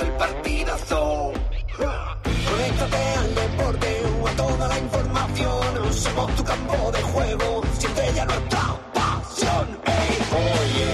el partidazo. Conéctate al deporte o a toda la información. Somos tu campo de juego, siente ya nuestra pasión. Ey, oye,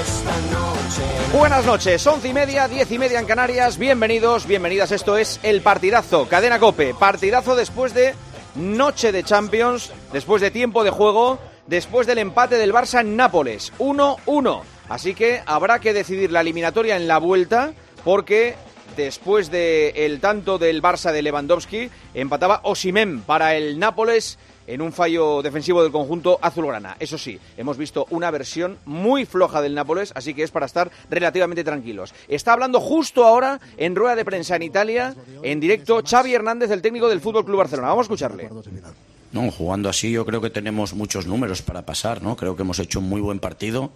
esta noche. Buenas noches, once y media, diez y media en Canarias. Bienvenidos, bienvenidas. Esto es El Partidazo, Cadena Cope. Partidazo después de noche de Champions, después de tiempo de juego, después del empate del Barça en Nápoles. 1-1. Así que habrá que decidir la eliminatoria en la vuelta porque después del tanto del Barça de Lewandowski empataba Osimhen para el Nápoles en un fallo defensivo del conjunto azulgrana. Eso sí, hemos visto una versión muy floja del Nápoles, así que es para estar relativamente tranquilos. Está hablando justo ahora en rueda de prensa en Italia, en directo, Xavi Hernández, el técnico del Fútbol Club Barcelona. Vamos a escucharle. No, jugando así yo creo que tenemos muchos números para pasar, ¿no? Creo que hemos hecho un muy buen partido,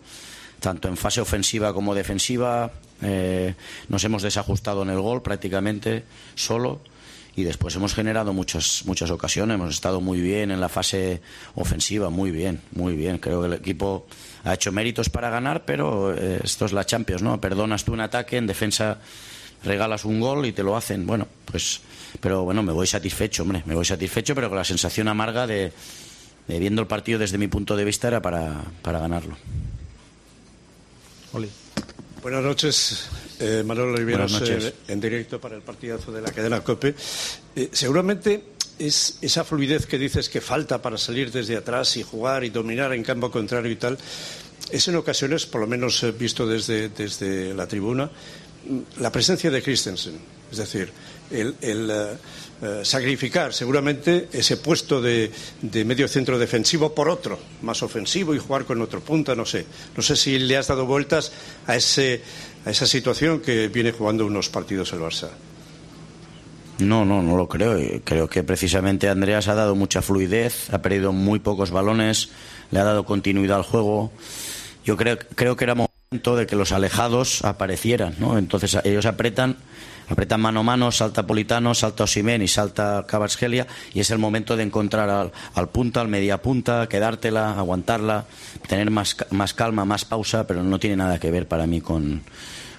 tanto en fase ofensiva como defensiva. Eh, nos hemos desajustado en el gol prácticamente solo y después hemos generado muchas muchas ocasiones. Hemos estado muy bien en la fase ofensiva, muy bien, muy bien. Creo que el equipo ha hecho méritos para ganar, pero eh, esto es la Champions, ¿no? Perdonas tú un ataque, en defensa regalas un gol y te lo hacen. Bueno, pues, pero bueno, me voy satisfecho, hombre, me voy satisfecho, pero con la sensación amarga de, de viendo el partido desde mi punto de vista era para, para ganarlo. Buenas noches, eh, Manuel Oliveros, eh, en directo para el partidazo de la cadena COPE. Eh, seguramente es esa fluidez que dices que falta para salir desde atrás y jugar y dominar en campo contrario y tal, es en ocasiones, por lo menos visto desde, desde la tribuna, mm, la presencia de Christensen. Es decir, el, el, eh, eh, sacrificar seguramente ese puesto de, de medio centro defensivo por otro, más ofensivo y jugar con otro punta, no sé. No sé si le has dado vueltas a, ese, a esa situación que viene jugando unos partidos el Barça. No, no, no lo creo. Eh, Creo que precisamente Andreas ha dado mucha fluidez, ha perdido muy pocos balones, le ha dado continuidad al juego. Yo creo, creo que era momento de que los alejados aparecieran, ¿no? Entonces ellos apretan, apretan mano a mano, salta Politano, salta Osimen y salta Kvaratskhelia y es el momento de encontrar al, al punta, al media punta, quedártela, aguantarla, tener más, más calma, más pausa, pero no tiene nada que ver para mí con,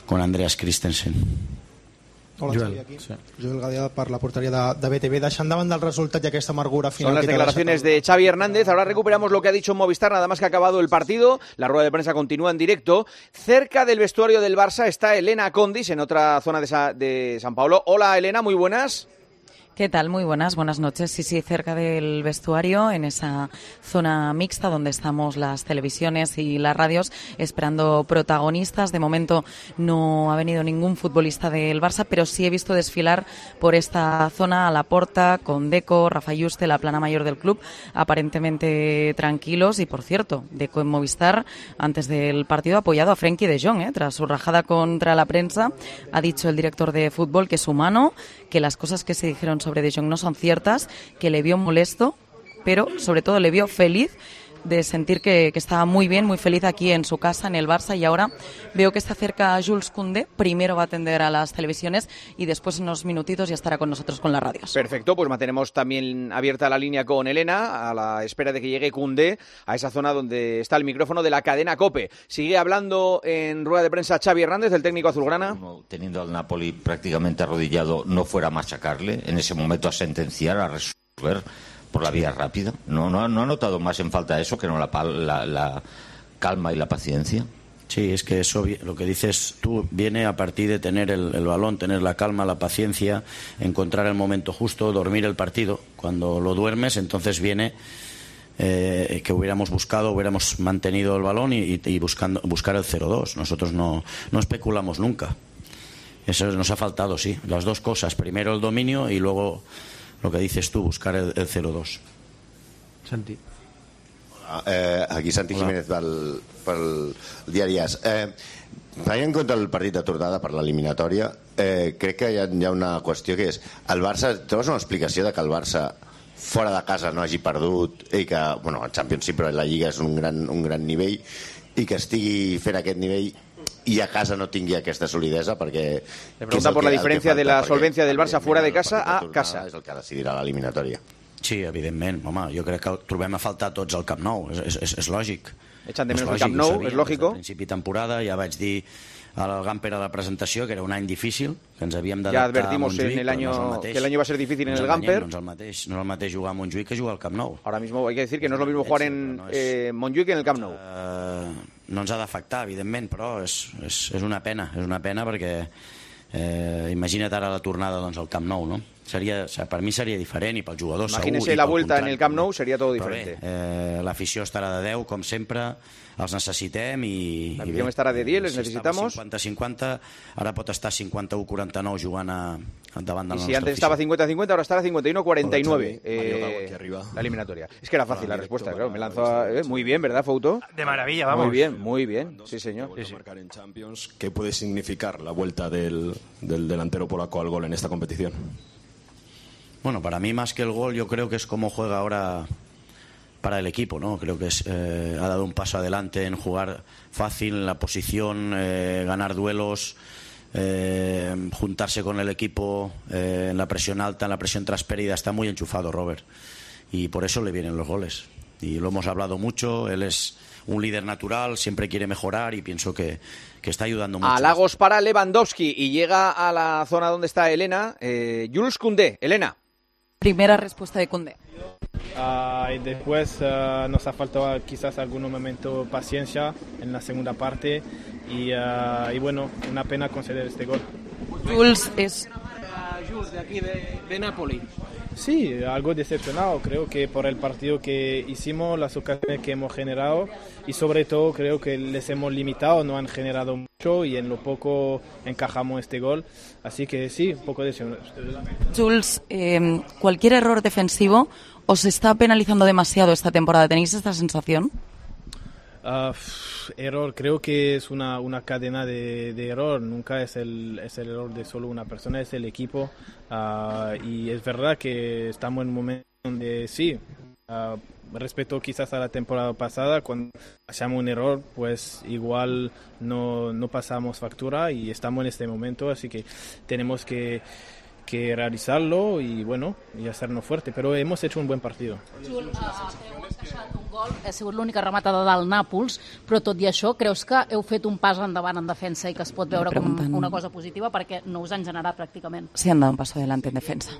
con Andreas Christensen. Hola, Xavi, aquí. Joel Gadea per la porteria de, de BTV. Deixant davant del resultat i aquesta amargura final Son las declaraciones el- de Xavi Hernández. Ahora recuperamos lo que ha dicho Movistar, nada más que ha acabado el partido. La rueda de prensa continúa en directo. Cerca del vestuario del Barça está Elena Condis, en otra zona de, Sa- de San Pablo. Hola, Elena, muy buenas. ¿Qué tal? Muy buenas, buenas noches. Sí, sí, cerca del vestuario, en esa zona mixta donde estamos las televisiones y las radios esperando protagonistas. De momento no ha venido ningún futbolista del Barça, pero sí he visto desfilar por esta zona a la porta con Deco, Rafa Yuste, la plana mayor del club, aparentemente tranquilos. Y por cierto, Deco en Movistar, antes del partido, ha apoyado a Frenkie de Jong, ¿eh? tras su rajada contra la prensa. Ha dicho el director de fútbol que es humano, que las cosas que se dijeron sobre De Jong no son ciertas, que le vio molesto, pero sobre todo le vio feliz de sentir que, que estaba muy bien, muy feliz aquí en su casa, en el Barça, y ahora veo que está cerca a Jules Koundé. Primero va a atender a las televisiones y después en unos minutitos ya estará con nosotros con las radios. Perfecto, pues mantenemos también abierta la línea con Elena a la espera de que llegue Cundé a esa zona donde está el micrófono de la cadena COPE. Sigue hablando en rueda de prensa Xavi Hernández, el técnico azulgrana. Teniendo al Napoli prácticamente arrodillado, no fuera a machacarle, en ese momento a sentenciar, a resolver por la vía rápida. ¿No, no, no ha notado más en falta eso que no la, la- la calma y la paciencia? Sí, es que eso, lo que dices tú, viene a partir de tener el, el balón, tener la calma, la paciencia, encontrar el momento justo, dormir el partido. Cuando lo duermes, entonces viene eh, que hubiéramos buscado, hubiéramos mantenido el balón y, y- y buscando, buscar el 0-2. Nosotros no, no especulamos nunca. Eso nos ha faltado, sí. Las dos cosas. Primero el dominio y luego lo que dices tú, buscar el, el 0-2. Santi. eh, aquí Santi Hola. Jiménez pel, pel diari AS. Eh, Tenint en compte el partit de tornada per l'eliminatòria, eh, crec que hi ha, hi ha una qüestió que és el Barça, trobes una explicació de que el Barça fora de casa no hagi perdut i que, bueno, el Champions sí, però la Lliga és un gran, un gran nivell i que estigui fent aquest nivell i a casa no tingui aquesta solidesa perquè... Le pregunta por la diferència de la solvencia del Barça fuera de casa a casa. És el que decidirà l'eliminatòria. Sí, evidentment. Home, jo crec que trobem a faltar tots al Camp Nou, és, és, és lògic. Echan de menos el Camp Nou, és lògic. Al principi de temporada ja vaig dir al Gamper a la presentació que era un any difícil, que ens havíem d'adaptar ja advertimos a Montjuïc, en el año, no el que el año va a ser difícil en el Gamper. No és el mateix, no és el mateix jugar a Montjuïc que jugar al Camp Nou. Ahora mismo hay que decir que no es lo mismo jugar en no és, eh, Montjuïc que en el Camp Nou. Uh, no ens ha d'afectar, evidentment, però és, és, és una pena, és una pena perquè eh, imagina't ara la tornada doncs, al Camp Nou, no? Seria, per mi seria diferent i pels jugadors Imagínese segur. la vuelta en el Camp Nou, seria tot diferent. Eh, L'afició estarà de 10, com sempre, els necessitem i... La afició estarà de 10, les si necesitamos. 50-50, ara pot estar 51-49 jugant a, la y si antes estaba 50-50, ahora estará 51-49 eh, la eliminatoria. Es que era fácil la respuesta, claro. Me lanzó a, eh, muy bien, ¿verdad, Fouto? De maravilla, vamos. Muy bien, muy bien. Sí, señor. Sí, sí. marcar en Champions, ¿qué puede significar la vuelta del, del delantero polaco al gol en esta competición? Bueno, para mí más que el gol, yo creo que es como juega ahora para el equipo, ¿no? Creo que es, eh, ha dado un paso adelante en jugar fácil, en la posición, eh, ganar duelos, eh, juntarse con el equipo eh, en la presión alta, en la presión traspérida. Está muy enchufado, Robert. Y por eso le vienen los goles. Y lo hemos hablado mucho, él es un líder natural, siempre quiere mejorar y pienso que, que está ayudando mucho. A Lagos para Lewandowski y llega a la zona donde está Elena, eh, Jules Koundé. Elena. Primera respuesta de Koundé. Uh, y después uh, nos ha faltado quizás algún momento paciencia en la segunda parte y, uh, y bueno, una pena conceder este gol. Jules es... Jules de aquí de, de Napoli. Sí, algo decepcionado, creo que por el partido que hicimos, las ocasiones que hemos generado y sobre todo creo que les hemos limitado, no han generado mucho y en lo poco encajamos este gol, así que sí, un poco decepcionado. Jules, eh, cualquier error defensivo os está penalizando demasiado esta temporada, ¿tenéis esta sensación? Uh, error, creo que es una, una cadena de, de, error, nunca es el, es el error de solo una persona, es el equipo. Uh, y es verdad que estamos en un momento donde sí, uh, respecto quizás a la temporada pasada, cuando hacemos un error, pues igual no, no pasamos factura y estamos en este momento, así que tenemos que que realizarlo y bueno, y hacernos fuerte, pero hemos hecho un buen partido. Gol, ha sigut l'única rematada del Nàpols, però tot i això, creus que heu fet un pas endavant en defensa i que es pot veure com una cosa positiva perquè no us han generat pràcticament? Sí, han dado un paso adelante en defensa.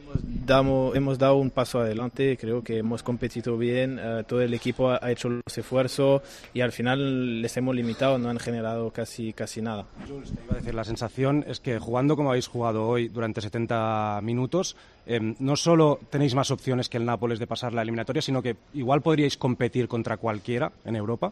Damos, hemos dado un paso adelante, creo que hemos competido bien, uh, todo el equipo ha hecho los esfuerzos y al final les hemos limitado, no han generado casi, casi nada. Jules, te iba a decir, la sensación es que jugando como habéis jugado hoy durante 70 minutos, eh, no solo tenéis más opciones que el Nápoles de pasar la eliminatoria, sino que igual podríais competir contra cualquiera en Europa.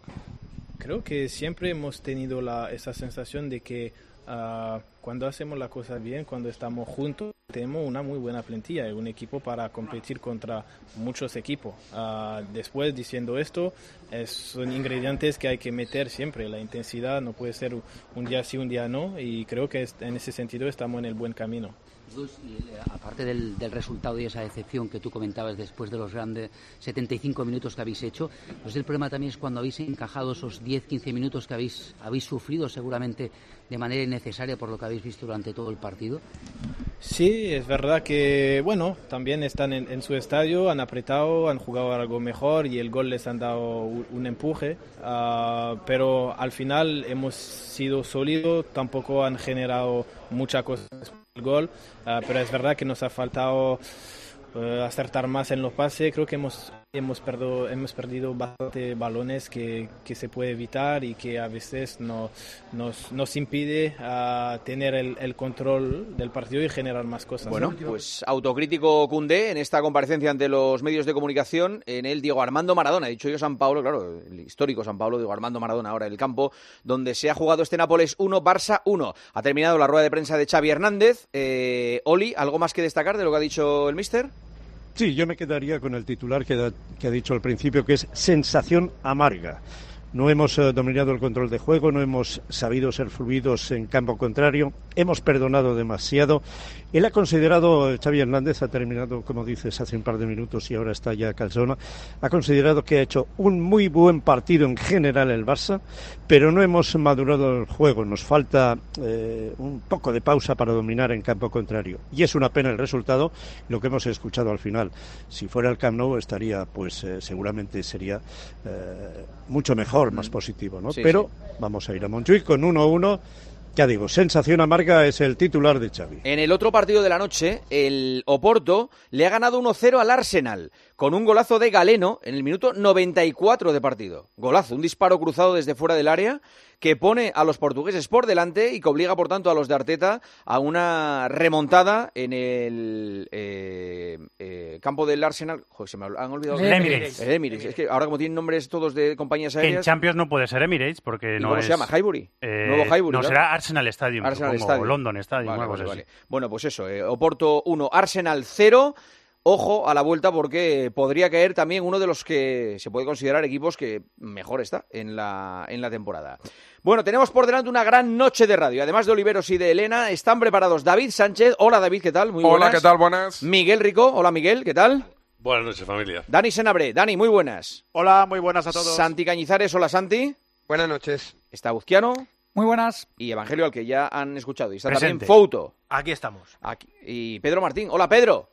Creo que siempre hemos tenido esa sensación de que uh, cuando hacemos las cosas bien, cuando estamos juntos, tenemos una muy buena plantilla un equipo para competir contra muchos equipos. Uh, después, diciendo esto, es, son ingredientes que hay que meter siempre. La intensidad no puede ser un día sí, un día no, y creo que en ese sentido estamos en el buen camino. Jules, aparte del, del, resultado y esa decepción que tú comentabas después de los grandes 75 minutos que habéis hecho, pues el problema también es cuando habéis encajado esos 10-15 minutos que habéis, habéis sufrido seguramente de manera innecesaria por lo que habéis visto durante todo el partido. Sí, es verdad que, bueno, también están en, su estadio, han apretado, han jugado algo mejor y el gol les han dado un, empuje, uh, pero al final hemos sido sólidos, tampoco han generado muchas cosas el gol, uh, pero es verdad que nos ha faltado uh, acertar más en los pases. Creo que hemos, hemos, perdo, hemos perdido bastante balones que, que, se puede evitar y que a veces no, nos, nos impide uh, tener el, control del partido y generar más cosas. Bueno, pues autocrítico Cundé en esta comparecencia ante los medios de comunicación. En el Diego Armando Maradona, dicho yo San Pablo, claro, el histórico San Pablo, Diego Armando Maradona, ahora el campo donde se ha jugado este Nápoles 1, Barça 1. Ha terminado la rueda de prensa de Xavi Hernández. Eh, Oli, ¿algo más que destacar de lo que ha dicho el mister? Sí, yo me quedaría con el titular que, ha dicho al principio, que es sensación amarga. No hemos eh, dominado el control de juego, no hemos sabido ser fluidos en campo contrario, hemos perdonado demasiado. Él ha considerado, Xavi Hernández ha terminado, como dices, hace un par de minutos y ahora está ya Calzona, ha considerado que ha hecho un muy buen partido en general el Barça, pero no hemos madurado el juego, nos falta eh, un poco de pausa para dominar en campo contrario. Y es una pena el resultado, lo que hemos escuchado al final. Si fuera el Camp Nou estaría, pues eh, seguramente sería eh, mucho mejor, más positivo, ¿no? Sí, pero vamos a ir a Montjuic con 1-1. Ya digo, sensación amarga es el titular de Xavi. En el otro partido de la noche, el Oporto le ha ganado 1-0 al Arsenal con un golazo de Galeno en el minuto 94 de partido. Golazo, un disparo cruzado desde fuera del área que pone a los portugueses por delante y que obliga, por tanto, a los de Arteta a una remontada en el eh, eh, campo del Arsenal. Joder, se me han olvidado. El Emirates. El Emirates. Es que ahora como tienen nombres todos de compañías Que en aéreas... Champions no puede ser Emirates porque ¿Y no cómo es... se llama? ¿Highbury? Eh, Nuevo Highbury, No, será Arsenal Stadium, Arsenal Stadium. London Stadium, Vale, vale, vale. Bueno, pues eso, eh, Oporto 1, Arsenal 0. Ojo a la vuelta porque podría caer también uno de los que se puede considerar equipos que mejor está en la, en la temporada. Bueno, tenemos por delante una gran noche de radio. Además de Oliveros y de Elena, están preparados David Sánchez. Hola David, ¿qué tal? Muy Hola, buenas. ¿qué tal? Buenas. Miguel Rico. Hola Miguel, ¿qué tal? Buenas noches, familia. Dani Senabre. Dani, muy buenas. Hola, muy buenas a todos. Santi Cañizares. Hola Santi. Buenas noches. Está Buzquiano. Muy buenas. Y Evangelio, al que ya han escuchado. Y está Presente. también Fouto. Aquí estamos. Aquí. Y Pedro Martín. Hola, Pedro.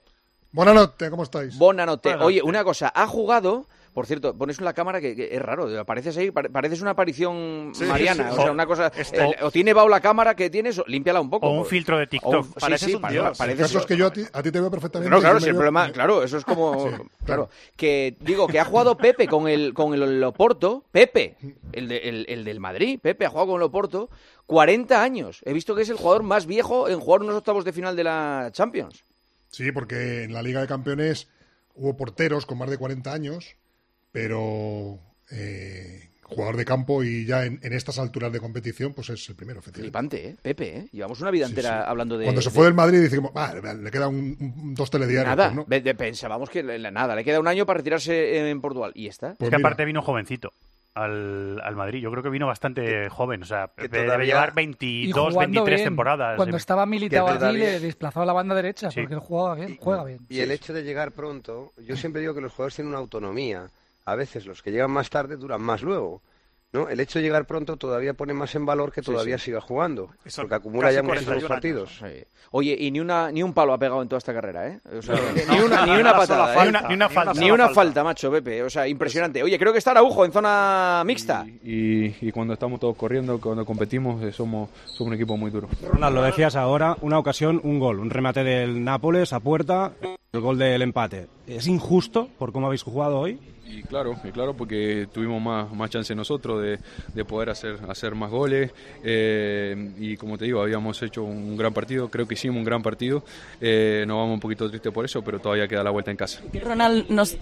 Buenas noches, ¿cómo estáis? Buena noche. Buena Oye, una cosa, ha jugado, por cierto, pones en la cámara que, que es raro, apareces ahí, pare- pareces una aparición Sí, mariana, sí. o sea, O- una cosa, Está- eh, o tiene vaho la cámara que tienes, o límpiala un poco. O un pues. filtro de TikTok. O un- Pareces sí, un pare- dios. pareces- El caso es que yo a ti, a ti te veo perfectamente. No, claro, me el veo- problema, claro, eso es como, Sí, claro, que digo que ha jugado Pepe con el con el Oporto, Pepe, el, de- el, el del Madrid, Pepe ha jugado con el Oporto 40 años. He visto que es el jugador más viejo en jugar unos octavos de final de la Champions. Sí, porque en la Liga de Campeones hubo porteros con más de 40 años, pero eh, jugador de campo y ya en, en estas alturas de competición, pues es el primero, efectivamente. Flipante, ¿eh? Pepe, ¿eh? Llevamos una vida Sí, entera sí. hablando de... Cuando se de- fue del Madrid, dijimos, "Ah, le quedan un- un- dos telediarios. Nada, pues no. pensábamos que nada, le queda un año para retirarse en Portugal. Y está. Pues es que aparte vino jovencito al, al Madrid. Yo creo que vino bastante joven. O sea, Pepe debe llevar Y 22, jugando 23 bien. temporadas. Cuando estaba militado allí, le desplazaba la banda derecha, Sí. porque él jugaba bien, juega bien. Y el hecho de llegar pronto, yo siempre digo que los jugadores tienen una autonomía. A veces los que llegan más tarde duran más luego. ¿No? El hecho de llegar pronto todavía pone más en valor que todavía sí. siga jugando, Eso, porque acumula ya muchísimos 41 partidos. Sí. Oye, y ni una ni un palo ha pegado en toda esta carrera, ¿eh? O sea, No. ni una, ni Ni una patada, ¿eh? falta. Ni una- ni una falta. Ni una falta, macho, Pepe. O sea, impresionante. Oye, creo que está Araujo en zona mixta. Y, y cuando estamos todos corriendo, cuando competimos, eh, somos, somos un equipo muy duro. Ronald, lo decías ahora, una ocasión, un gol, un remate del Nápoles a puerta, el gol del empate. ¿Es injusto por cómo habéis jugado hoy? Y claro, y claro porque tuvimos más, más chance nosotros de, de poder hacer, hacer más goles. eh, y como te digo, habíamos hecho un gran partido, creo que hicimos un gran partido. Eh, nos vamos un poquito tristes por eso, pero todavía queda la vuelta en casa. Ronald, nos,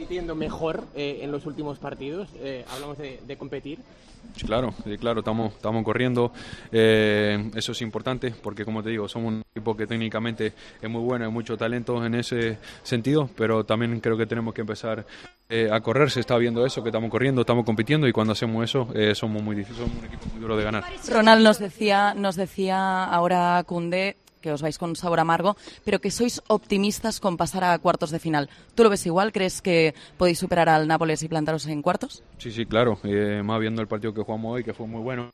compitiendo mejor eh, en los últimos partidos. Eh, hablamos de, de competir. Sí, Claro, sí, claro, estamos, estamos corriendo. eh, eso es importante porque, como te digo, somos un equipo que técnicamente es muy bueno, hay mucho talento en ese sentido, pero también creo que tenemos que empezar eh, a correr. Se está viendo eso, que estamos corriendo, estamos compitiendo y cuando hacemos eso eh, somos muy difíciles, somos un equipo muy duro de ganar. Ronald nos decía, nos decía ahora Cundé que os vais con un sabor amargo, pero que sois optimistas con pasar a cuartos de final. ¿Tú lo ves igual? ¿Crees que podéis superar al Nápoles y plantaros en cuartos? Sí, sí, claro. eh, más viendo el partido que jugamos hoy, que fue muy bueno.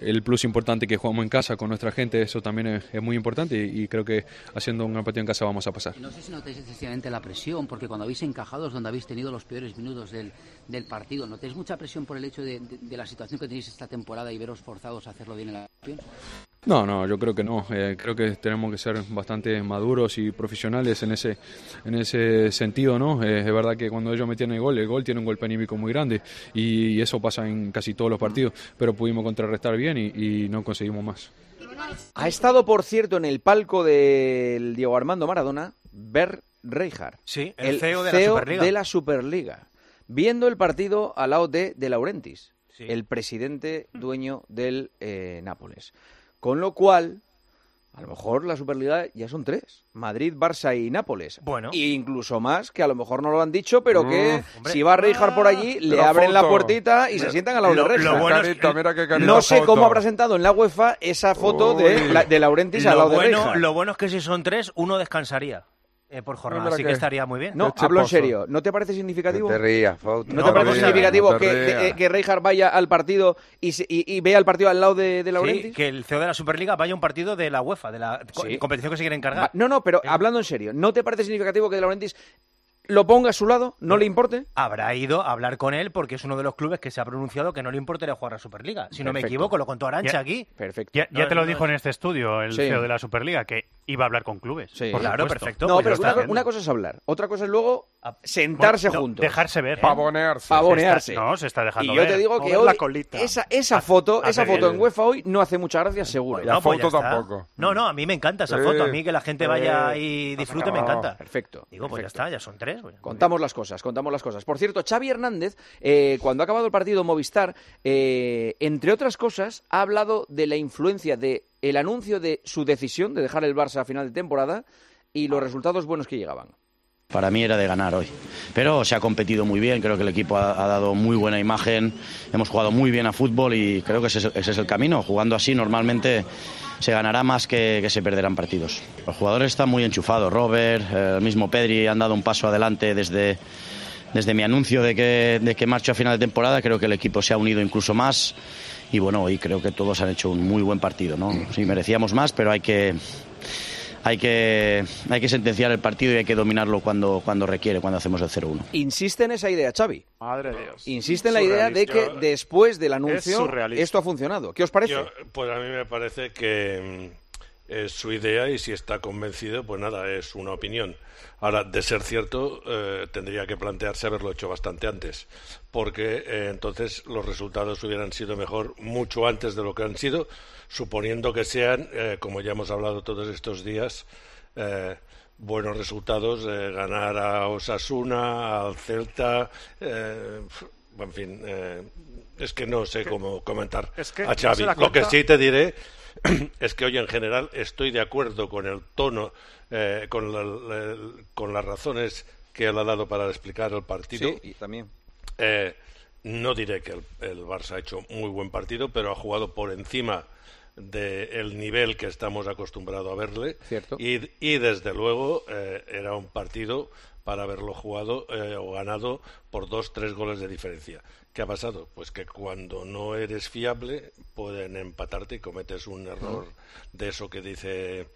El plus importante que jugamos en casa con nuestra gente, eso también es, es muy importante y, y creo que haciendo un gran partido en casa vamos a pasar. No sé si notáis excesivamente la presión, porque cuando habéis encajado es donde habéis tenido los peores minutos del, del partido. ¿Notáis mucha presión por el hecho de, de- de la situación que tenéis esta temporada y veros forzados a hacerlo bien en la Champions? No, no, yo creo que no. Eh, creo que tenemos que ser bastante maduros y profesionales en ese, en ese sentido, ¿no? Eh, es verdad que cuando ellos metían el gol, el gol tiene un golpe anímico muy grande y, y eso pasa en casi todos los partidos, pero pudimos contrarrestar bien y, y no conseguimos más. Ha estado, por cierto, en el palco del Diego Armando Maradona, Bert Reijard. Sí, el CEO de la Superliga. de la Superliga, Viendo el partido al lado de De Laurentiis, el presidente dueño del eh, Nápoles. Con lo cual, A lo mejor la Superliga ya son tres. Madrid, Barça y Nápoles. Bueno. E incluso más, que a lo mejor no lo han dicho, pero que Mm, hombre. si va Rijkaard por allí, le la abren la puertita y se sientan al lado Lo- de bueno es que- Mira qué carita No sé foto. cómo habrá sentado en la UEFA esa foto de, la- de Laurentis al lado de bueno, Rijkaard. lo bueno es que si son tres, uno descansaría eh, por jornada, así que que- estaría muy bien. No, hablo en serio. ¿No te parece significativo? No te rías. ¿No te parece significativo no te que, que, vaya al partido y, y- y vea el partido al lado de, de Laurentis? Sí, que el CEO de la Superliga vaya a un partido de la UEFA, de la Sí. competición que se quiere encargar. No, no, pero hablando en serio, ¿no te parece significativo que De Laurentiis lo ponga a su lado? ¿No le importe? Habrá ido a hablar con él porque es uno de los clubes que se ha pronunciado que no le importaría jugar a Superliga. Si no me equivoco, lo contó Arancha Ya- aquí. Perfecto. Ya, ya No, te lo no dijo en este estudio el Sí. CEO de la Superliga, que iba a hablar con clubes. Sí. por Claro, supuesto. perfecto. No, pues pero una, cosa es hablar, otra cosa es luego sentarse Bueno, no, juntos. Dejarse ver. Pavonearse. Pavonearse. Se está- no, se está dejando Y yo ver. te digo que hoy la colita. esa, esa foto, esa foto en UEFA hoy no hace mucha gracia, seguro. No, pues ya foto está. tampoco. No, no, a mí me encanta esa foto. A mí que la gente vaya y disfrute me encanta. Perfecto. Digo, pues ya está, ya son tres. Contamos las cosas, contamos las cosas. Por cierto, Xavi Hernández, eh, cuando ha acabado el partido Movistar, eh, entre otras cosas, ha hablado de la influencia de el anuncio de su decisión de dejar el Barça a final de temporada y los resultados buenos que llegaban. Para mí era de ganar hoy. Pero se ha competido muy bien, creo que el equipo ha, ha dado muy buena imagen, hemos jugado muy bien a fútbol y creo que ese es, ese es el camino. Jugando así normalmente se ganará más que, que se perderán partidos. Los jugadores están muy enchufados, Robert, eh, el mismo Pedri han dado un paso adelante desde, desde mi anuncio de que, de que marcho a final de temporada, creo que el equipo se ha unido incluso más y bueno, hoy creo que todos han hecho un muy buen partido. ¿no? Sí, merecíamos más, pero hay que, hay que, hay que sentenciar el partido y hay que dominarlo cuando, cuando requiere, cuando hacemos el 0-1. Insiste en esa idea, Xavi. Madre de Dios. Insiste en la idea de que después del anuncio esto ha funcionado. ¿Qué os parece? Yo- pues a mí me parece que mm, es su idea y si está convencido, pues nada, es una opinión. Ahora, de ser cierto, eh, tendría que plantearse haberlo hecho bastante antes, porque eh, entonces los resultados hubieran sido mejor mucho antes de lo que han sido, suponiendo que sean, eh, como ya hemos hablado todos estos días, eh, buenos resultados, eh, ganar a Osasuna, al Celta, eh, en fin, eh, es que no sé cómo comentar es que a Xavi. Lo que sí te diré es que hoy en general estoy de acuerdo con el tono, eh, con, la- con las razones que él ha dado para explicar el partido. Sí, y también. Eh, no diré que el, el Barça ha hecho muy buen partido, pero ha jugado por encima del nivel que estamos acostumbrados a verle. Cierto. Y, y desde luego eh, era un partido para haberlo jugado eh, o ganado por dos, tres goles de diferencia. ¿Qué ha pasado? Pues que cuando no eres fiable pueden empatarte y cometes un error de eso que dice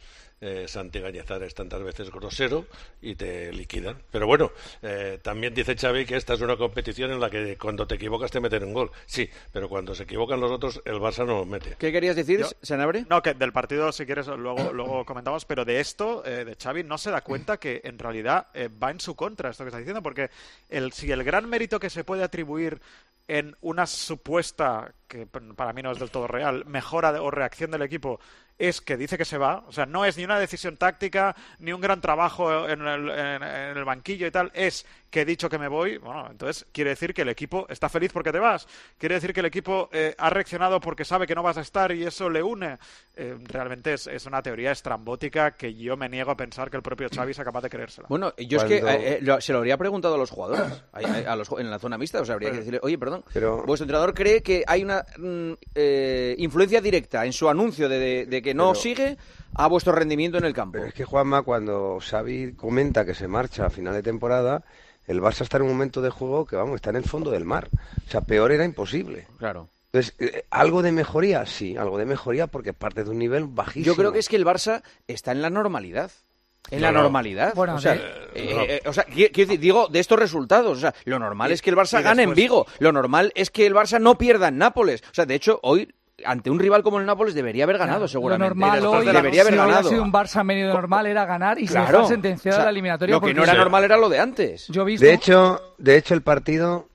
eh, Santi Gañazares tantas veces grosero y te liquidan. Pero bueno, eh, también dice Xavi que esta es una competición en la que cuando te equivocas te meten un gol. Sí, pero cuando se equivocan los otros el Barça no mete. ¿Qué querías decir, Yo- Senabre? No, que del partido, si quieres, luego, luego comentamos, pero de esto, eh, de Xavi, no se da cuenta que en realidad eh, va en su contra esto que está diciendo, porque el, si el gran mérito que se puede atribuir en una supuesta, que para mí no es del todo real, mejora o reacción del equipo es que dice que se va, o sea, no es ni una decisión táctica, ni un gran trabajo en el, en el banquillo y tal, es que he dicho que me voy, bueno, entonces quiere decir que el equipo está feliz porque te vas, quiere decir que el equipo eh, ha reaccionado porque sabe que no vas a estar y eso le une. Eh, realmente es, es una teoría estrambótica que yo me niego a pensar que el propio Xavi sea capaz de creérsela. Bueno, yo es que eh, eh, lo- se lo habría preguntado a los jugadores, a- a- a los en la zona mixta, o sea, habría que decirle, oye, perdón, Pero- vuestro entrenador cree que hay una mm, eh, influencia directa en su anuncio de, de- de que no Pero- sigue a vuestro rendimiento en el campo. Pero es que Juanma, cuando Xavi comenta que se marcha a final de temporada, el Barça está en un momento de juego que, vamos, está en el fondo del mar. O sea, peor era imposible. Claro. Entonces, eh, ¿algo de mejoría? Sí, algo de mejoría porque parte de un nivel bajísimo. Yo creo que es que el Barça está en la normalidad. En No, la no. normalidad. Bueno, o sea, de- eh, eh, o sea, qui- quiero decir, digo, de estos resultados. O sea, lo normal es que el Barça gane en Vigo. Lo normal es que el Barça no pierda en Nápoles. O sea, de hecho, hoy, ante un rival como el Nápoles, debería haber ganado, Lo seguramente. normal Después hoy, debería haber si ganado. sido un Barça medio normal, era ganar y se Claro. dejar sentenciada O sea, la eliminatoria. Lo que porque no era normal era lo de antes. Yo he visto... De hecho, de hecho el partido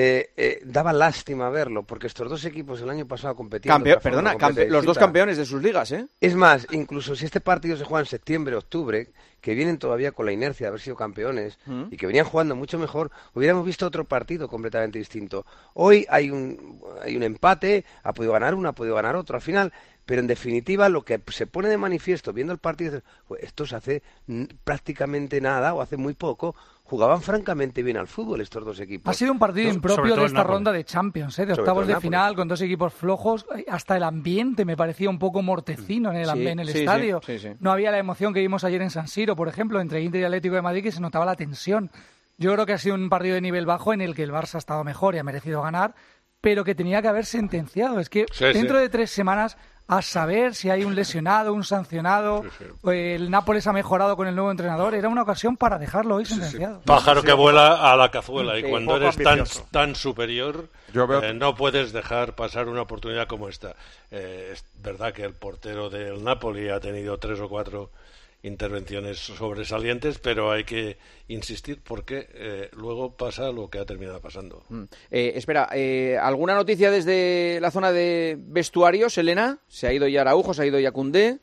eh, eh, daba lástima verlo porque estos dos equipos el año pasado competían. de Campe- otra forma perdona, campe- los dos campeones de sus ligas, ¿eh? Es más, incluso si este partido se juega en septiembre, octubre, que vienen todavía con la inercia de haber sido campeones Mm. y que venían jugando mucho mejor, hubiéramos visto otro partido completamente distinto. Hoy hay un, hay un empate, ha podido ganar uno, ha podido ganar otro. Al final, Pero en definitiva, lo que se pone de manifiesto viendo el partido, es, "Joder, estos hace prácticamente nada o hace muy poco jugaban francamente bien al fútbol estos dos equipos. Ha sido un partido impropio de esta ronda de Champions, ¿eh? de octavos de final, con dos equipos flojos. Hasta el ambiente me parecía un poco mortecino en el, Sí, en el sí, sí, estadio. sí, sí. No había la emoción que vimos ayer en San Siro, por ejemplo, entre Inter y Atlético de Madrid, que se notaba la tensión. Yo creo que ha sido un partido de nivel bajo en el que el Barça ha estado mejor y ha merecido ganar, pero que tenía que haber sentenciado. Es que Sí, dentro sí. de tres semanas a saber si hay un lesionado, un sancionado, o el Nápoles ha mejorado con el nuevo entrenador. Era una ocasión para dejarlo hoy sentenciado. Pájaro que vuela a la cazuela y Sí, cuando eres tan, superior Yo veo- eh, no puedes dejar pasar una oportunidad como esta. Eh, es verdad que el portero del Napoli ha tenido tres o cuatro intervenciones sobresalientes, pero hay que insistir porque eh, luego pasa lo que ha terminado pasando. Mm. Eh, espera, eh, ¿alguna noticia desde la zona de vestuarios, Elena? Se ha ido ya Araujo, se ha ido ya Koundé.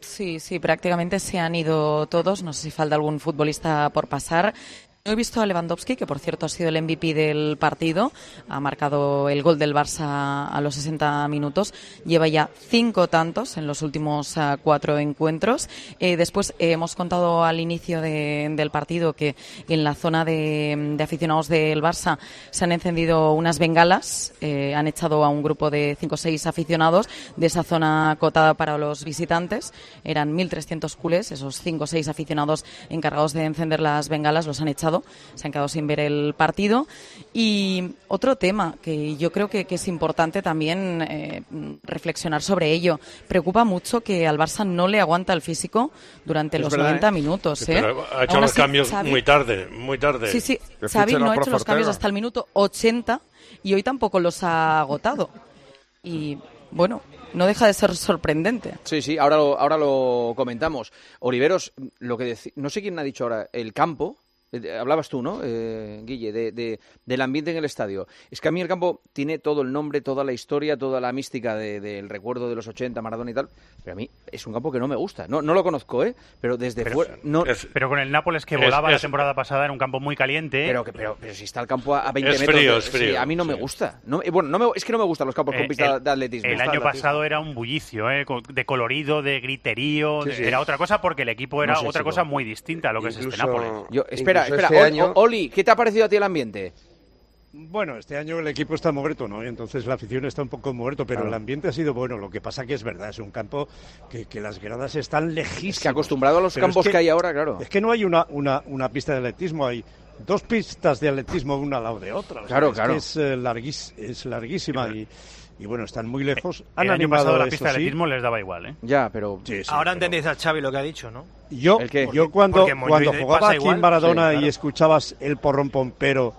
Sí, sí, prácticamente se han ido todos. No sé si falta algún futbolista por pasar. He visto a Lewandowski, que por cierto ha sido el MVP del partido. Ha marcado el gol del Barça a los 60 minutos. Lleva ya cinco tantos en los últimos ah, cuatro encuentros. Eh, después eh, hemos contado al inicio de- del partido que en la zona de, aficionados del Barça se han encendido unas bengalas. eh, han echado a un grupo de cinco o seis aficionados de esa zona acotada para los visitantes. Eran 1.300 culés. Esos cinco o seis aficionados encargados de encender las bengalas los han echado. Se han quedado sin ver el partido. Y otro tema que yo creo que, que es importante también eh, reflexionar sobre ello. Preocupa mucho que al Barça no le aguanta el físico durante Es los verdad, 90 ¿eh? minutos. Sí, ¿eh? pero ha hecho Aún los así, cambios Xavi- muy tarde, muy tarde. Sí, sí. Xavi no ha hecho los cambios hasta el minuto 80 y hoy tampoco los ha agotado. Y bueno, no deja de ser sorprendente. Sí, sí, ahora lo, ahora lo comentamos. Oliveros, lo que no sé quién ha dicho ahora, el campo. Eh, Hablabas tú, ¿no, eh, Guille, de, de- del ambiente en el estadio. Es que a mí el campo tiene todo el nombre, toda la historia, toda la mística de- del recuerdo de los 80, Maradona y tal, pero a mí es un campo que no me gusta. No, no lo conozco, ¿eh? Pero desde fuera... No, Pero con el Nápoles que Es- volaba es- la temporada pasada en un campo muy caliente. Pero, que- pero, pero si está el campo a a 20 Es metros... frío, de- es frío, sí, a mí no me gusta. No, eh, bueno, no me- es que no me gustan los campos con Eh, pista el- de atletismo. El año pasado era un bullicio, ¿eh? de colorido, de griterío. Sí, de- sí. Era otra cosa porque el equipo era No sé, otra chico. cosa muy distinta a lo que es este Nápoles. Yo, espera, espera, este Ol- año- Oli, ¿qué te ha parecido a ti el ambiente? Bueno, este año el equipo está muerto, ¿no? Entonces la afición está un poco muerto, pero Claro. el ambiente ha sido bueno. Lo que pasa que es verdad, es un campo que, que las gradas están lejísimas. Es que acostumbrado a los Pero es campos que, hay ahora, claro. Es que no hay una, una, una pista de atletismo, hay dos pistas de atletismo una al lado de otra. O sea, Claro, es que claro. es, eh, larguís- es larguísima y, y bueno, están muy lejos. Han el año animado pasado la pista de sí. atletismo les daba igual, ¿eh? Ya, pero... Sí, sí, Ahora pero- entendéis a Xavi lo que ha dicho, ¿no? Yo, yo cuando, porque cuando jugaba aquí igual. en Maradona Sí, claro. y escuchabas el porrón pompero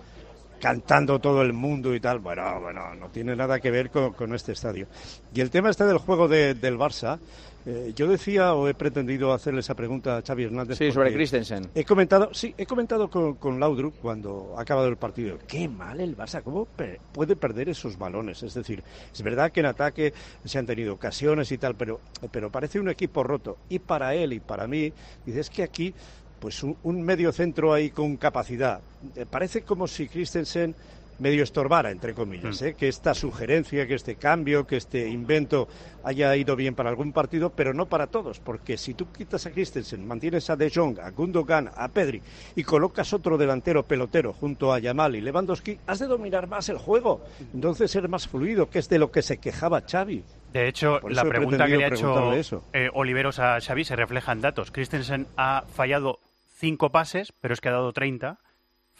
cantando todo el mundo y tal, bueno, bueno, no tiene nada que ver con, con este estadio. Y el tema este del juego de- del Barça, eh, yo decía o he pretendido hacerle esa pregunta a Xavi Hernández. Sí, sobre Christensen. He comentado, sí, he comentado con, con Laudrup cuando ha acabado el partido. Qué mal el Barça, ¿cómo puede perder esos balones? Es decir, es verdad que en ataque se han tenido ocasiones y tal, pero, pero parece un equipo roto. Y para él y para mí, dices que aquí, pues un, un medio centro ahí con capacidad. Eh, Parece como si Christensen medio estorbara, entre comillas, ¿eh? que esta sugerencia, que este cambio, que este invento haya ido bien para algún partido, pero no para todos, porque si tú quitas a Christensen, mantienes a De Jong, a Gundogan, a Pedri y colocas otro delantero pelotero junto a Yamal y Lewandowski, has de dominar más el juego, entonces ser más fluido, que es de lo que se quejaba Xavi. De hecho, la pregunta que le ha hecho eh, Oliveros a Xavi se refleja en datos. Christensen ha fallado cinco pases, pero es que ha dado 30.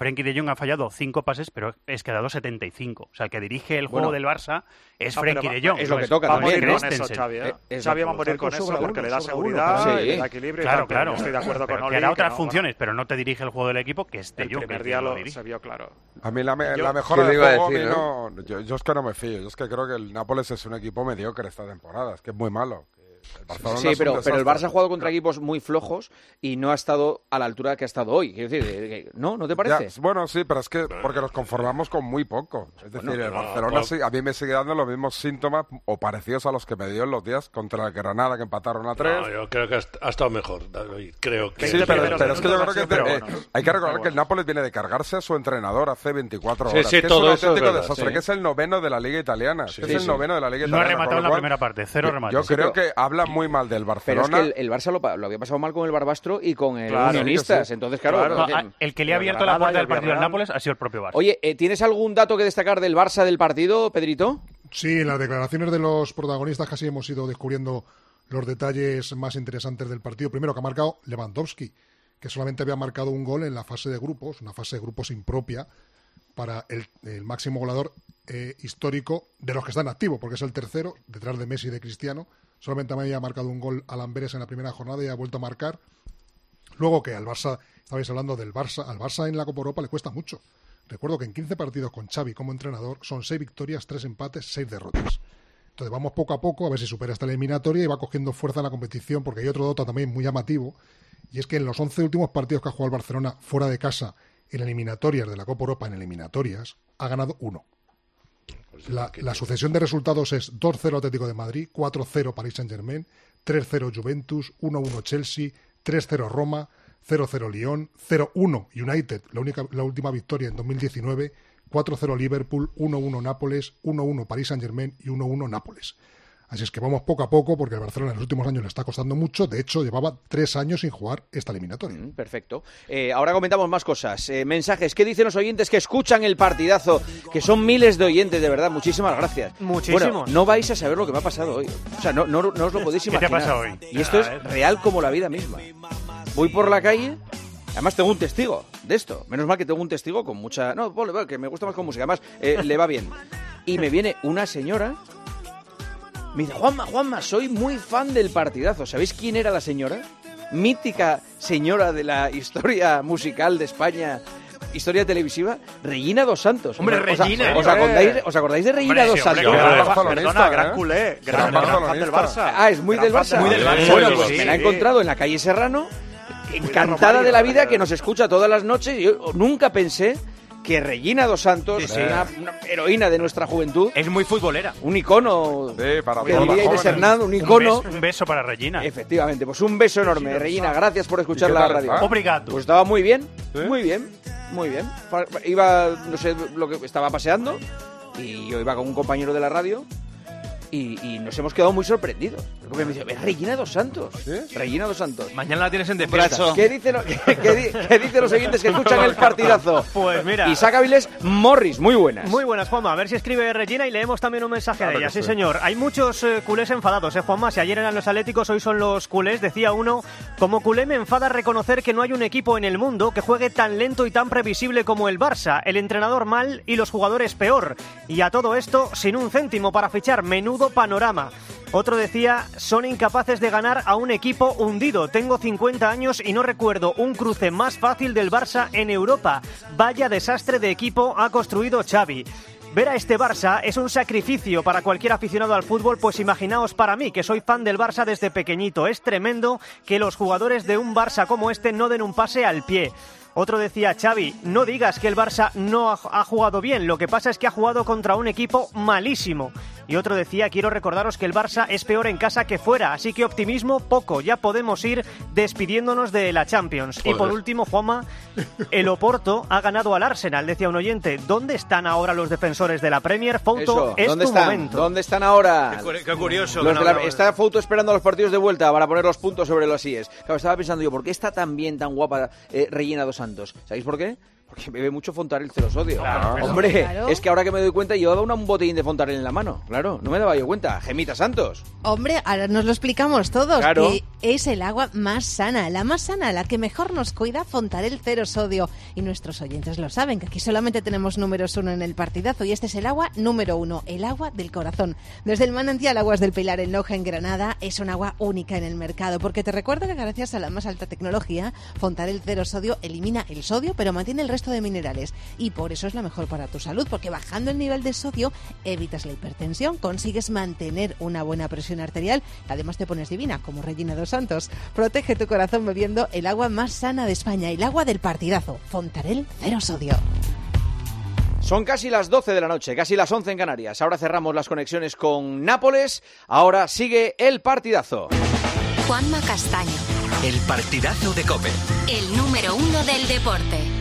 Frenkie de Jong ha fallado cinco pases, pero es que ha dado 75. O sea, el que dirige el juego Bueno. del Barça es Ah, pero Frenkie de Jong. es lo no que toca va a también, morir ¿no? con eso. Xavi. ¿eh? Exacto. Xavi va a morir con eso uno, porque le da sobra uno, seguridad, claro. le Sí. da equilibrio y Claro, tal, pero claro. Estoy de acuerdo Pero con que Oli. hará que otras no, funciones, pero no te dirige el juego del equipo, que es de El Jong. primer día lo se vio claro. A mí la, me- Yo- la mejora ¿Qué le del juego, a mí decir, no- yo, yo es que no me fío. Yo es que creo que el Nápoles es un equipo mediocre esta temporada. Es que es muy malo. Que Barcelona Sí, pero, pero el Barça ha jugado contra equipos muy flojos y no ha estado a la altura que ha estado hoy. Quiero decir, eh, que- ¿no? ¿No te parece? Ya, bueno, sí, pero es que porque nos conformamos con muy poco. Es decir, Bueno, el Barcelona sí- a mí me sigue dando los mismos síntomas o parecidos a los que me dio en los días contra el Granada que empataron a tres. No, yo creo que ha est- ha estado mejor, David. Creo que. Sí, pero, pero es que yo creo que Pero eh, bueno. hay que recordar que el Nápoles viene de cargarse a su entrenador hace 24 Sí, horas. sí, que todo es un es auténtico verdad, desastre, sí. que es el noveno de la Liga Italiana. que Sí, es el sí. noveno de la Liga No ha Italiana. rematado en la primera parte, cero remates. Yo Sí, creo pero- que habla muy mal del Pero Barcelona. es que el, el Barça lo, había pasado mal con el Barbastro y con el Claro, Unionistas. sí. Entonces, claro. Claro, que- a- el que le ha abierto la puerta del partido al Nápoles ha sido el propio Barça. Oye, eh, ¿tienes algún dato que destacar del Barça del partido, Pedrito? Sí, en las declaraciones de los protagonistas casi hemos ido descubriendo los detalles más interesantes del partido. Primero que ha marcado Lewandowski, que solamente había marcado un gol en la fase de grupos, una fase de grupos impropia para el, el máximo goleador eh, histórico de los que están activos, porque es el tercero, detrás de Messi y de Cristiano. Solamente había marcado un gol a Lamberes en la primera jornada y ha vuelto a marcar. Luego que al Barça, estabais hablando del Barça, al Barça en la Copa Europa le cuesta mucho. Recuerdo que en 15 partidos con Xavi como entrenador son 6 victorias, 3 empates, 6 derrotas. Entonces vamos poco a poco a ver si supera esta eliminatoria y va cogiendo fuerza en la competición porque hay otro dato también muy llamativo y es que en los 11 últimos partidos que ha jugado el Barcelona fuera de casa en eliminatorias de la Copa Europa, en eliminatorias, ha ganado uno. La, la sucesión de resultados es 2-0 Atlético de Madrid, 4-0 Paris Saint-Germain, 3-0 Juventus, 1-1 Chelsea, 3-0 Roma, 0-0 Lyon, 0-1 United, la, única, la última victoria en 2019, 4-0 Liverpool, 1-1 Nápoles, 1-1 Paris Saint-Germain y 1-1 Nápoles. Así es que vamos poco a poco porque el Barcelona en los últimos años le está costando mucho. De hecho, llevaba tres años sin jugar esta eliminatoria. Mm, Perfecto. Eh, ahora comentamos más cosas. Eh, mensajes. ¿Qué dicen los oyentes que escuchan el partidazo? Que son miles de oyentes, de verdad. Muchísimas gracias. Muchísimos. Bueno, no vais a saber lo que me ha pasado hoy. O sea, no, no, no os lo podéis ¿Qué te ha imaginar. pasado hoy? Y esto es real como la vida misma. Voy por la calle. Además tengo un testigo de esto. Menos mal que tengo un testigo con mucha... No, que me gusta más con música. Además, eh, le va bien. Y me viene una señora... Me dice, Juanma, Juanma, soy muy fan del partidazo. ¿Sabéis quién era la señora? Mítica señora de la historia musical de España, historia televisiva, Regina dos Santos. Hombre, ¿Os- Regina, ¿Os, acordáis, ¿os acordáis de Regina Hombre, dos sí, hombre, Santos? gran- barcelonista, perdona, gran ¿eh? culé, gran, Gran gran fan del. Barça. Ah, es muy Gran del Barça. Muy del Barça. Bueno, sí, pues sí. me la he encontrado en la calle Serrano, encantada de la vida, que nos escucha todas las noches. Yo nunca pensé que Regina dos Santos, Sí, sí. Una, una heroína de nuestra juventud, Es muy futbolera. un icono Sí, para que diría Inés. Hernán, un Un icono. beso, un beso para Regina. Efectivamente, pues un beso enorme, Regina. Gracias por escuchar ¿Y qué la radio. Obrigado. Pues estaba muy bien, muy bien, muy bien. Iba, no sé, lo que estaba paseando y yo iba con un compañero de la radio y, y nos hemos quedado muy sorprendidos. Porque me dice, ¿es Regina dos Santos? Regina dos Santos. Mañana la tienes en defensa. ¿Qué dicen, lo- qué, qué di- qué dicen los oyentes que escuchan el partidazo? Pues mira. Isaac Avilés, Morris, muy buenas. Muy buenas, Juanma. A ver si escribe Regina y leemos también un mensaje Claro de ella. sí. señor. Hay muchos eh, culés enfadados, ¿eh, Juanma? Si ayer eran los atléticos, hoy son los culés. Decía uno, como culé me enfada reconocer que no hay un equipo en el mundo que juegue tan lento y tan previsible como el Barça. El entrenador mal y los jugadores peor. Y a todo esto, sin un céntimo para fichar. Menudo panorama. Otro decía, son incapaces de ganar a un equipo hundido. Tengo 50 años y no recuerdo un cruce más fácil del Barça en Europa. Vaya desastre de equipo ha construido Xavi. Ver a este Barça es un sacrificio para cualquier aficionado al fútbol, pues imaginaos para mí, que soy fan del Barça desde pequeñito. Es tremendo que los jugadores de un Barça como este no den un pase al pie. Otro decía, Xavi, no digas que el Barça no ha, ha jugado bien, lo que pasa es que ha jugado contra un equipo malísimo. Y otro decía, quiero recordaros que el Barça es peor en casa que fuera, así que optimismo poco, ya podemos ir despidiéndonos de la Champions. Y por último, Juanma, el Oporto ha ganado al Arsenal, decía un oyente. ¿Dónde están ahora los defensores de la Premier? Foto, Eso, es ¿dónde tu están? momento. ¿Dónde están ahora? Qué cu- qué curioso Los que de no la- hablamos. está Foto esperando a los partidos de vuelta para poner los puntos sobre los IES. Claro, estaba pensando yo, ¿por qué está tan bien, tan guapa eh, Regina dos Santos? ¿Sabéis por qué? Porque bebe mucho Fontarel cero sodio. Claro, Hombre, Claro. es que ahora que me doy cuenta llevaba una- un botellín de Fontarel en la mano. Claro, no me daba yo cuenta. Gemita Santos. Hombre, ahora nos lo explicamos todos, Claro. que es el agua más sana, la más sana, la que mejor nos cuida Fontarel cero sodio. Y nuestros oyentes lo saben, que aquí solamente tenemos números uno en el partidazo y este es el agua número uno, el agua del corazón. Desde el manantial Aguas del Pilar en Loja, en Granada, es un agua única en el mercado, porque te recuerdo que gracias a la más alta tecnología, Fontarel cero sodio elimina el sodio, pero mantiene el resto resto de minerales. Y por eso es la mejor para tu salud, porque bajando el nivel de sodio evitas la hipertensión, consigues mantener una buena presión arterial, además te pones divina, como Regina dos Santos. Protege tu corazón bebiendo el agua más sana de España, el agua del partidazo. Fontarel Cero Sodio. Son casi las 12 de la noche, casi las 11 en Canarias. Ahora cerramos las conexiones con Nápoles. Ahora sigue el partidazo. Juanma Castaño, El partidazo de Cope. el número uno del deporte.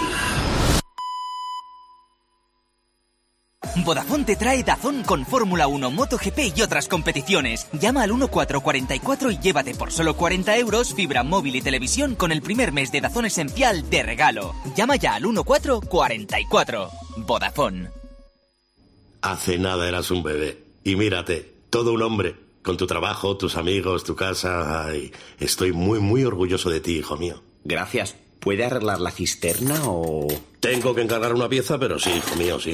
Vodafone te trae Dazón con Fórmula 1, MotoGP y otras competiciones. Llama al 1444 y llévate por solo 40 euros fibra móvil y televisión con el primer mes de Dazón Esencial de regalo. Llama ya al 1444. Vodafone. Hace nada eras un bebé. Y mírate, todo un hombre. Con tu trabajo, tus amigos, tu casa. Ay, estoy muy, muy orgulloso de ti, hijo mío. Gracias. ¿Puede arreglar la cisterna o...? Tengo que encargar una pieza, pero sí, hijo mío, sí.